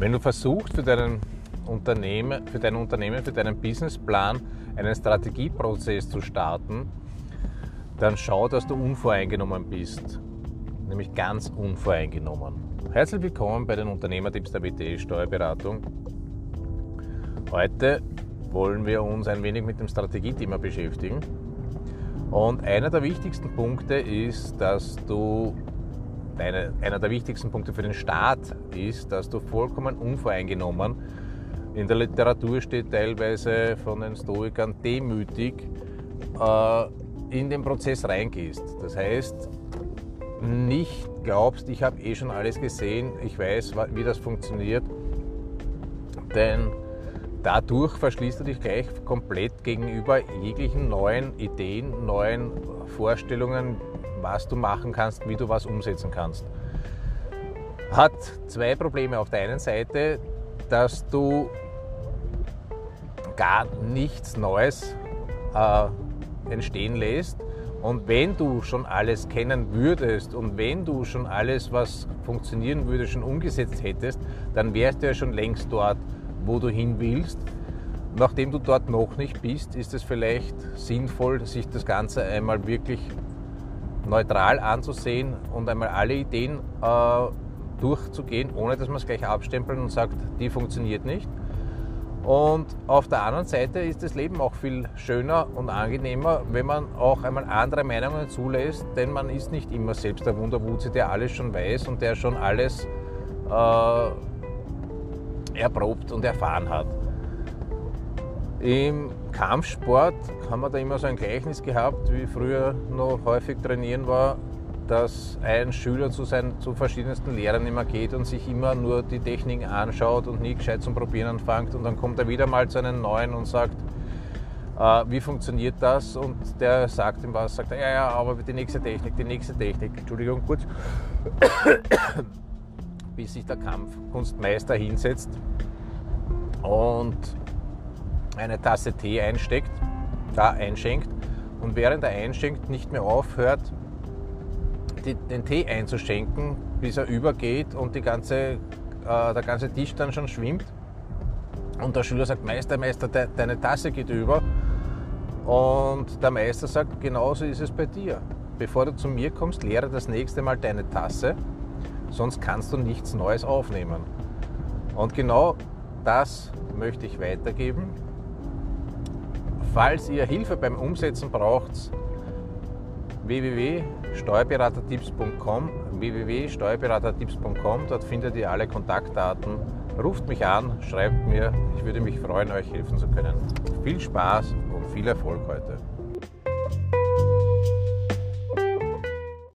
Wenn du versuchst für deinen Unternehmen, für dein Unternehmen, für deinen Businessplan einen Strategieprozess zu starten, dann schau, dass du unvoreingenommen bist. Nämlich ganz unvoreingenommen. Herzlich willkommen bei den Unternehmertipps der WT Steuerberatung. Heute wollen wir uns ein wenig mit dem Strategiethema beschäftigen. Und einer der wichtigsten Punkte ist, dass du eine, einer der wichtigsten Punkte für den Staat ist, dass du vollkommen unvoreingenommen, in der Literatur steht teilweise von den Stoikern demütig, äh, in den Prozess reingehst. Das heißt, nicht glaubst, ich habe eh schon alles gesehen, ich weiß, wie das funktioniert, denn dadurch verschließt du dich gleich komplett gegenüber jeglichen neuen Ideen, neuen Vorstellungen, was du machen kannst, wie du was umsetzen kannst. Hat zwei Probleme. Auf der einen Seite, dass du gar nichts Neues äh, entstehen lässt. Und wenn du schon alles kennen würdest und wenn du schon alles, was funktionieren würde, schon umgesetzt hättest, dann wärst du ja schon längst dort, wo du hin willst. Nachdem du dort noch nicht bist, ist es vielleicht sinnvoll, sich das Ganze einmal wirklich neutral anzusehen und einmal alle Ideen äh, durchzugehen, ohne dass man es gleich abstempelt und sagt, die funktioniert nicht. Und auf der anderen Seite ist das Leben auch viel schöner und angenehmer, wenn man auch einmal andere Meinungen zulässt, denn man ist nicht immer selbst der Wunderwutzi, der alles schon weiß und der schon alles äh, erprobt und erfahren hat. Im Kampfsport haben wir da immer so ein Gleichnis gehabt, wie früher noch häufig trainieren war, dass ein Schüler zu, seinen, zu verschiedensten Lehrern immer geht und sich immer nur die Techniken anschaut und nie gescheit zum Probieren anfängt und dann kommt er wieder mal zu einem neuen und sagt, äh, wie funktioniert das? Und der sagt ihm was, sagt ja, ja, aber die nächste Technik, die nächste Technik, Entschuldigung, kurz, bis sich der Kampfkunstmeister hinsetzt und eine Tasse Tee einsteckt, da einschenkt und während er einschenkt nicht mehr aufhört, die, den Tee einzuschenken, bis er übergeht und die ganze, äh, der ganze Tisch dann schon schwimmt. Und der Schüler sagt, Meister, Meister, de, deine Tasse geht über. Und der Meister sagt, genauso ist es bei dir. Bevor du zu mir kommst, leere das nächste Mal deine Tasse, sonst kannst du nichts Neues aufnehmen. Und genau das möchte ich weitergeben. Falls ihr Hilfe beim Umsetzen braucht, www.steuerberatertipps.com www.steuerberatertipps.com Dort findet ihr alle Kontaktdaten. Ruft mich an, schreibt mir. Ich würde mich freuen, euch helfen zu können. Viel Spaß und viel Erfolg heute.